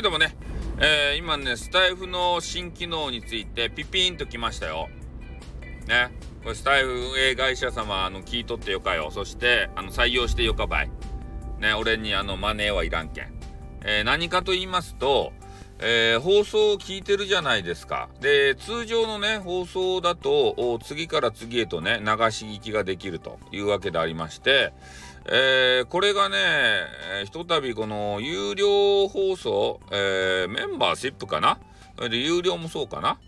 はいどうもね、えー、今ねスタイフの新機能についてピピンときましたよ。ね。これスタイフ運営会社様あの聞いとってよかよ。そしてあの採用してよかばい。ね俺にあのマネーはいらんけん、えー、何かと言いますとえー、放送を聞いてるじゃないですか。で、通常のね、放送だと、次から次へとね、流し聞きができるというわけでありまして、えー、これがね、え、ひとたびこの有料放送、えー、メンバーシップかな？それで有料もそうかな？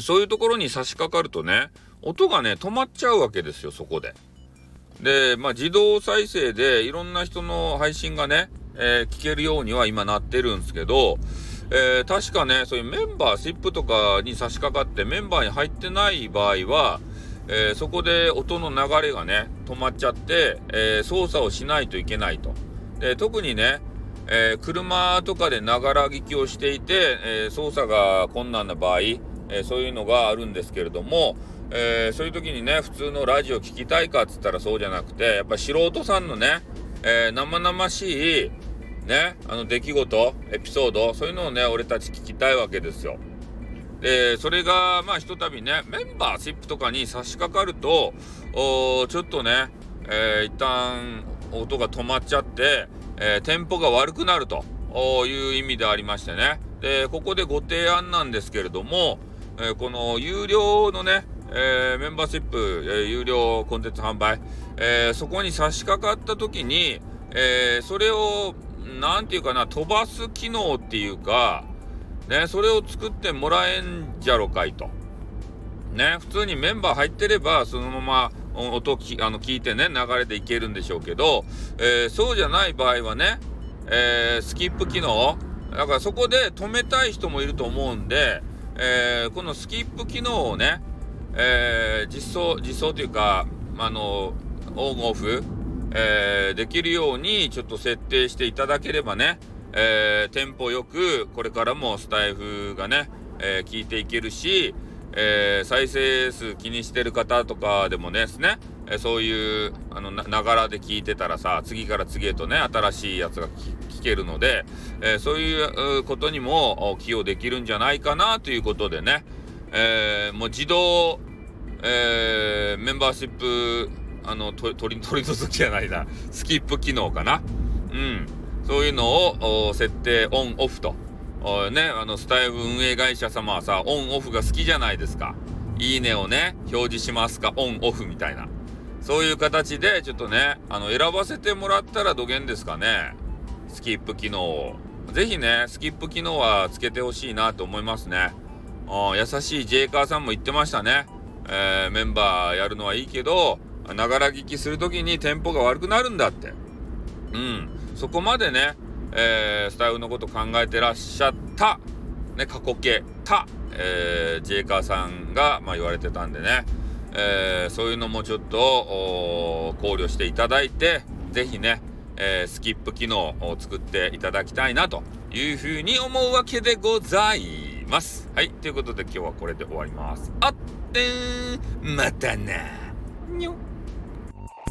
そういうところに差し掛かるとね、音がね、止まっちゃうわけですよ、そこで。で、まあ、自動再生でいろんな人の配信がね、え、聞けるようには今なってるんですけど、えー、確かね、そういうメンバーシップとかに差し掛かってメンバーに入ってない場合は、えー、そこで音の流れがね、止まっちゃって、えー、操作をしないといけないと。で、特にね、え、車とかでながら聞きをしていて、え操作が困難な場合、えそういうのがあるんですけれども、えそういう時にね、普通のラジオ聞きたいかっつったらそうじゃなくて、やっぱ素人さんのね、え生々しい、ね、あの出来事、エピソード、そういうのをね、俺たち聞きたいわけですよ。で、それが、まあ、ひとたびね、メンバーシップとかに差し掛かると、ちょっとね、えー、一旦音が止まっちゃって、えー、テンポが悪くなるという意味でありましてね。で、ここでご提案なんですけれども、えー、この有料のね、えー、メンバーシップ、えー、有料コンテンツ販売、えー、そこに差し掛かった時に、えそれを、なんていうかな、飛ばす機能っていうか、ね、それを作ってもらえんじゃろかいと。ね、普通にメンバー入ってれば、そのまま音きあの聞いてね、流れでいけるんでしょうけど、えー、そうじゃない場合はね、えー、スキップ機能、だからそこで止めたい人もいると思うんで、えー、このスキップ機能をね、え実装、実装というか、あの、オンオフ、えできるようにちょっと設定していただければね、えー、テンポよく、これからもスタイフがね、えー、聞いていけるし、えー、再生数気にしてる方とかでもですね、えそういう、あの、ながらで聞いてたらさ、次から次へとね、新しいやつが聞けるので、えそういうことにも寄与できるんじゃないかなということでね、えもう自動、えメンバーシップ、あの、取り、取り除きじゃないな、スキップ機能かな。うん。そういうのを設定オンオフと。ね、あの、スタイル運営会社様はさ、オンオフが好きじゃないですか。いいねをね、表示しますか、オンオフみたいな。そういう形で、ちょっとね、あの、選ばせてもらったらどげんですかね。スキップ機能を。ぜひね、スキップ機能はつけてほしいなと思いますね。優しいジェイカーさんも言ってましたね。えー、メンバーやるのはいいけど、ながら聞きするときにテンポが悪くなるんだって。うん。そこまでね、えー、スタイルのこと考えてらっしゃった、ね、過去形た、えー、ジェイカーさんが、まあ、言われてたんでね、えー、そういうのもちょっと考慮していただいて、ぜひね、えー、スキップ機能を作っていただきたいなというふうに思うわけでございます。はい。ということで今日はこれで終わります。あってーまたなにょ